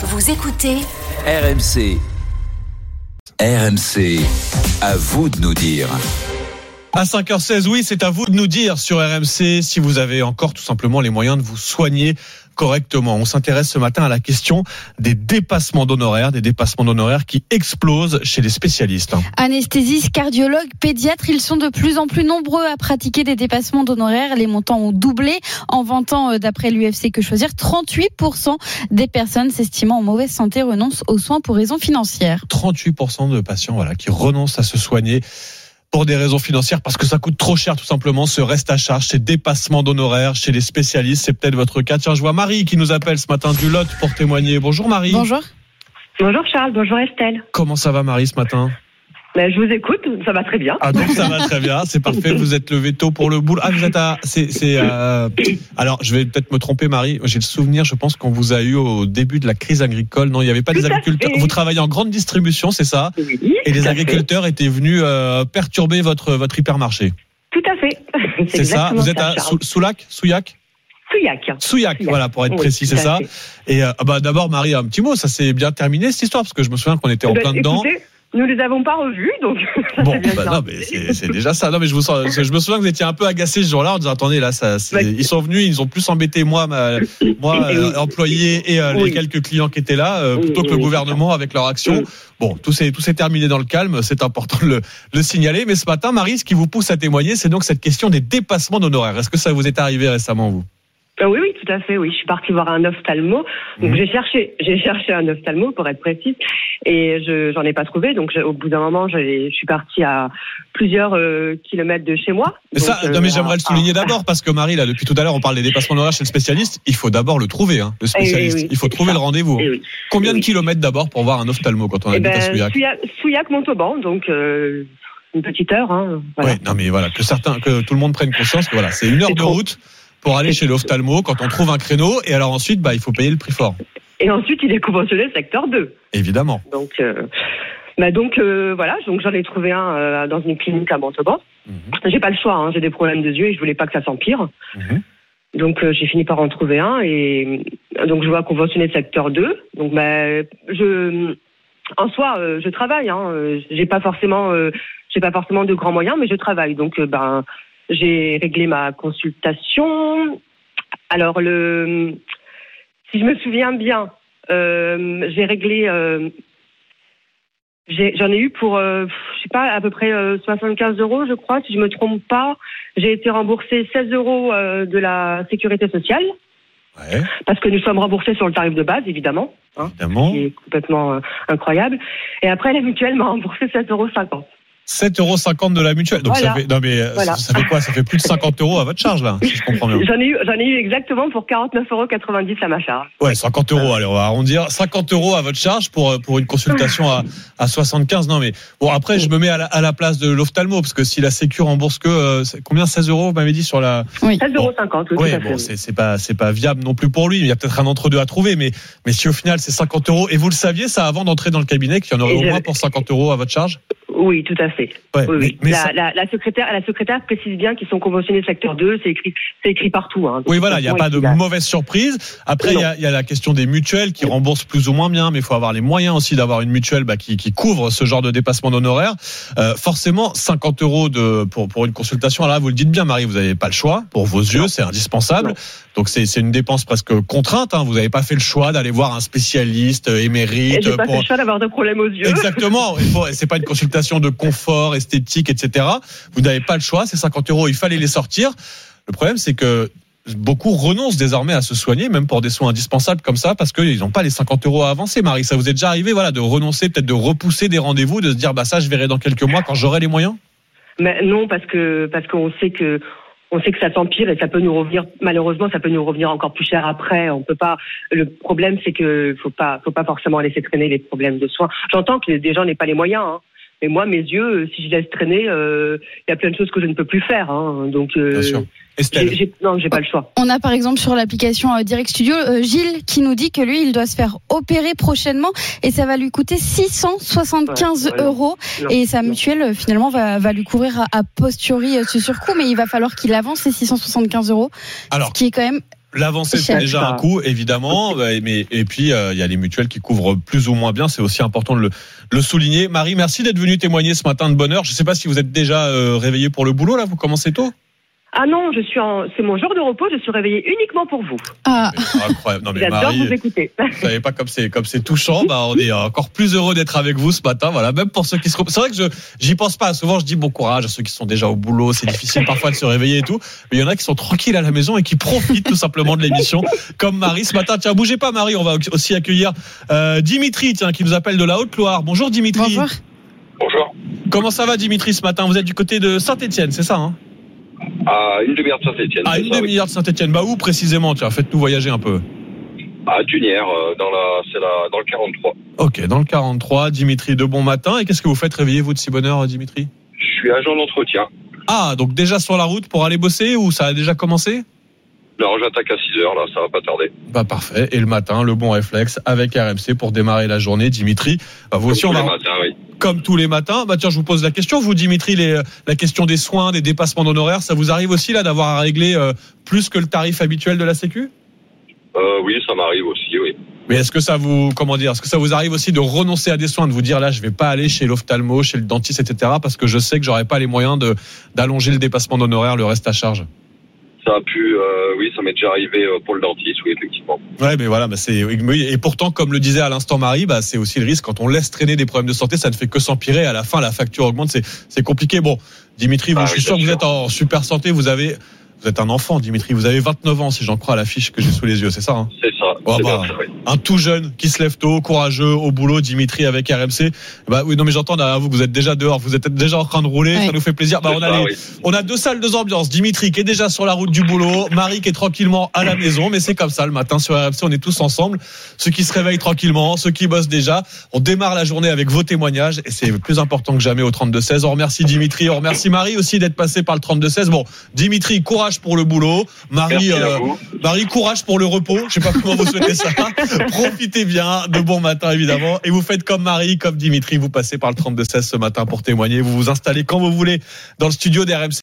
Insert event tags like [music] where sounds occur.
Vous écoutez RMC. RMC. À vous de nous dire. À 5h16, oui, c'est à vous de nous dire sur RMC si vous avez encore tout simplement les moyens de vous soigner correctement. On s'intéresse ce matin à la question des dépassements d'honoraires, des dépassements d'honoraires qui explosent chez les spécialistes. Anesthésistes, cardiologues, pédiatres, ils sont de plus en plus nombreux à pratiquer des dépassements d'honoraires. Les montants ont doublé en 20 ans euh, d'après l'UFC Que Choisir. 38% des personnes s'estimant en mauvaise santé renoncent aux soins pour raisons financières. 38% de patients voilà, qui renoncent à se soigner pour des raisons financières, parce que ça coûte trop cher tout simplement, ce reste à charge, ces dépassements d'honoraires chez les spécialistes. C'est peut-être votre cas. Tiens, je vois Marie qui nous appelle ce matin du Lot pour témoigner. Bonjour Marie. Bonjour. Bonjour Charles, bonjour Estelle. Comment ça va Marie ce matin? Ben, je vous écoute, ça va très bien. Ah donc ça va très bien, c'est parfait. Vous êtes levé tôt pour le boulot. Ah vous êtes à, c'est, euh, Alors je vais peut-être me tromper, Marie. J'ai le souvenir, je pense qu'on vous a eu au début de la crise agricole. Non, il n'y avait pas des Tout à agriculteurs. fait. Vous travaillez en grande distribution, c'est ça? Oui, Et les agriculteurs étaient venus euh, perturber votre votre hypermarché. Tout à fait. [laughs] C'est ça. Vous êtes à Charles. Soulac, Souillac, Souillac. Souillac. Souillac. Voilà pour être Oui, précis, c'est ça. Et euh, ah bah d'abord Marie, un petit mot. Ça s'est bien terminé cette histoire parce que je me souviens qu'on était en Eh ben, plein dedans. Nous les avons pas revus, donc [laughs] Bon, bah non, mais c'est déjà ça. Non, mais je vous sens, je me souviens que vous étiez un peu agacé ce jour-là en disant attendez là, ça, ils sont venus, ils ont plus embêté moi, ma, moi oui. euh, employé et euh, les quelques clients qui étaient là, euh, plutôt que le gouvernement avec leur action. Bon, tout s'est terminé dans le calme. C'est important de le, le signaler. Mais ce matin, Marie, ce qui vous pousse à témoigner, c'est donc cette question des dépassements d'honoraires. Est-ce que ça vous est arrivé récemment vous? Oui, oui, tout à fait. Oui, je suis partie voir un ophtalmo. Donc Mhm. j'ai cherché, [laughs] j'ai cherché un ophtalmo pour être précise, et je j'en ai pas trouvé. Donc je- au bout d'un moment, je suis partie à plusieurs euh, kilomètres de chez moi. Mais ça, Donc, non, mais euh, j'aimerais le à- souligner d'abord parce que Marie, là, depuis tout à l'heure, on parle des dépassements d'honoraires chez le spécialiste. Il faut d'abord le trouver, hein, le spécialiste. Eh oui, Il faut trouver ça. le rendez-vous. Eh oui. Combien Eh de oui. kilomètres d'abord pour voir un ophtalmo quand on Eh habite à ben, Souillac Souillac, Souillac Montauban, donc euh, une petite heure. Hein, voilà. Ouais, non mais voilà, que certains, que tout le monde prenne conscience que voilà, c'est une heure de trop. route pour aller chez l'ophtalmo quand on trouve un créneau et alors ensuite bah il faut payer le prix fort. Et ensuite, il est conventionné secteur 2. Évidemment. Donc, euh, bah donc euh, voilà, donc j'en ai trouvé un euh, dans une clinique à Montauban. Mhm. J'ai pas le choix, hein, j'ai des problèmes de yeux et je voulais pas que ça s'empire. Mhm. Donc j'ai fini par en trouver un et donc je vois conventionné secteur 2. Donc bah, je en soi je travaille hein, j'ai pas forcément j'ai pas forcément de grands moyens mais je travaille. Donc ben j'ai réglé ma consultation. Alors le si je me souviens bien, euh, j'ai réglé euh, J'en ai, eu pour, euh, je sais pas, à peu près euh, 75 euros, je crois, si je me trompe pas. J'ai été remboursé 16 euros euh, de la sécurité sociale, Ouais, parce que nous sommes remboursés sur le tarif de base, évidemment, évidemment. qui est complètement euh, incroyable. Et après, la mutuelle m'a remboursé 7,50 euros. 7,50 euros de la mutuelle. Donc Voilà. ça fait, non mais euh, Voilà. ça fait quoi? Ça fait plus de 50 euros à votre charge là, si je comprends bien. J'en ai eu, j'en ai eu exactement pour 49,90 euros à ma charge. Ouais, 50 euros. Allez, on va arrondir. 50 euros à votre charge pour euh, pour une consultation à, à 75. Non mais bon après je me mets à la, à la place de l'ophtalmo parce que si la Sécu rembourse que euh, combien? 16 euros vous m'avez dit sur la 16,50 euros, oui, Oui, bon, c'est c'est pas c'est pas viable non plus pour lui. Il y a peut-être un entre deux à trouver, mais mais si au final c'est 50 euros et vous le saviez ça avant d'entrer dans le cabinet qu'il y en aurait Et au moins pour 50 euros à votre charge? Oui, tout à fait. Ouais, Oui, mais- oui. mais la, ça- la, la secrétaire, la secrétaire précise bien qu'ils sont conventionnés secteur 2, c'est écrit, partout. Hein. Oui, voilà, il n'y a pas de mauvaise surprise. Après, il y a, il y a la question des mutuelles qui remboursent plus ou moins bien, mais il faut avoir les moyens aussi d'avoir une mutuelle bah, qui, qui couvre ce genre de dépassement d'honoraires. Euh, forcément, 50 euros de, pour, pour une consultation. Alors là, vous le dites bien, Marie, vous n'avez pas le choix. Pour vos yeux, c'est indispensable. Non. Donc c'est une dépense presque contrainte. Hein. Vous n'avez pas fait le choix d'aller voir un spécialiste euh, émérite. j'ai pas pour- fait le choix d'avoir de problème aux yeux. Exactement. C'est pas une consultation de confort, esthétique, etc. Vous n'avez pas le choix. Ces 50 euros, il fallait les sortir. Le problème, c'est que beaucoup renoncent désormais à se soigner, même pour des soins indispensables comme ça, parce qu'ils n'ont pas les 50 euros à avancer. Marie, ça vous est déjà arrivé, voilà, de renoncer, peut-être de repousser des rendez-vous, de se dire, bah ça, je verrai dans quelques mois quand j'aurai les moyens? Mais non, parce que parce qu'on sait que on sait que ça s'empire et ça peut nous revenir malheureusement ça peut nous revenir encore plus cher après. On peut pas. Le problème c'est que faut pas faut pas forcément laisser traîner les problèmes de soins. J'entends que des gens n'aient pas les moyens. Hein. Mais moi, mes yeux, euh, si je laisse traîner, euh, il y a plein de choses que je ne peux plus faire. Hein. Donc, euh, Bien sûr. J'ai- j'ai- non, j'ai pas le choix. On a par exemple sur l'application euh, Direct Studio euh, Gilles qui nous dit que lui, il doit se faire opérer prochainement et ça va lui coûter 675 Ouais, ouais, non. euros. Non, Et sa mutuelle, finalement, va, va lui couvrir à, à posteriori ce surcoût, mais il va falloir qu'il avance ces 675 euros, Alors, ce qui est quand même L'avancée, C'est déjà un coût, évidemment. Ouais, [laughs] Mais, et puis, euh, il y a les mutuelles qui couvrent plus ou moins bien. C'est aussi important de le, le souligner. Marie, merci d'être venue témoigner ce matin de bonne heure. Je ne sais pas si vous êtes déjà euh, réveillé pour le boulot, là. Vous commencez tôt? Ah non, je suis en, c'est mon jour de repos. Je suis réveillée uniquement pour vous. Ah, Incroyable. Non, mais J'adore Marie, vous écouter. vous savez pas comme c'est comme c'est touchant. Bah, on est encore plus heureux d'être avec vous ce matin. Voilà, même pour ceux qui se. C'est vrai que je j'y pense pas. Souvent, je dis bon courage à ceux qui sont déjà au boulot. C'est difficile parfois de se réveiller et tout. Mais il y en a qui sont tranquilles à la maison et qui profitent tout simplement de l'émission, comme Marie ce matin. Tiens, bougez pas, Marie. On va aussi accueillir euh, Dimitri, tiens, qui nous appelle de la Haute-Loire. Bonjour Dimitri. bonjour. Bonjour. Comment ça va Dimitri ce matin? Vous êtes du côté de Saint-Étienne, c'est ça hein? À une demi-heure de Saint-Etienne. À une demi-heure de Saint-Étienne. Bah où précisément Tiens, faites-nous voyager un peu. À Tunière, euh, dans, la, c'est la, dans le 43. Ok, dans le 43, Dimitri, de bon matin. Et qu'est-ce que vous faites réveiller vous de si bonne heure, Dimitri? Je suis agent d'entretien. Ah, donc déjà sur la route pour aller bosser ou ça a déjà commencé? Non, j'attaque à 6 heures, là, ça va pas tarder. Bah parfait. Et le matin, le bon réflexe avec RMC pour démarrer la journée. Dimitri, bah, vous aussi, on va, les matins, oui. Comme tous les matins. Bah tiens, je vous pose la question. Vous, Dimitri, les, la question des soins, des dépassements d'honoraires, ça vous arrive aussi là d'avoir à régler euh, plus que le tarif habituel de la Sécu? Euh, oui, ça m'arrive aussi, oui. Mais est-ce que ça vous, comment dire, est-ce que ça vous arrive aussi de renoncer à des soins, de vous dire là, je vais pas aller chez l'ophtalmo, chez le dentiste, etc., parce que je sais que j'aurai pas les moyens de d'allonger le dépassement d'honoraires, le reste à charge? Ça a pu, euh, oui, ça m'est déjà arrivé euh, pour le dentiste, oui, effectivement. Ouais, mais voilà, bah c'est et pourtant, comme le disait à l'instant Marie, bah c'est aussi le risque quand on laisse traîner des problèmes de santé, ça ne fait que s'empirer. À la fin, la facture augmente, c'est compliqué. Bon, Dimitri, vous, Ah je suis sûr que vous êtes en super santé. Vous avez, vous êtes un enfant, Dimitri. Vous avez 29 ans, si j'en crois à l'affiche que j'ai sous les yeux. C'est ça. Hein? C'est ça. Oh, bah. bien ça, oui. un tout jeune qui se lève tôt, courageux, au boulot, Dimitri avec RMC. Bah oui, non mais j'entends derrière vous, que vous êtes déjà dehors, vous êtes déjà en train de rouler, Ouais. ça nous fait plaisir. Bah C'est on a ça, les- oui. on a deux salles, deux ambiances. Dimitri qui est déjà sur la route du boulot, Marie qui est tranquillement à la maison, mais c'est comme ça le matin sur RMC, on est tous ensemble. Ceux qui se réveillent tranquillement, ceux qui bossent déjà. On démarre la journée avec vos témoignages et c'est plus important que jamais au 32-16. On remercie Dimitri, on remercie Marie aussi d'être passé par le 32-16. Bon, Dimitri, courage pour le boulot. Marie, euh. Marie, courage pour le repos. Je sais pas comment vous souhaitez ça. [laughs] Profitez bien de bon matin, évidemment. Et vous faites comme Marie, comme Dimitri. Vous passez par le 32-16 ce matin pour témoigner. Vous vous installez quand vous voulez dans le studio d'RMC.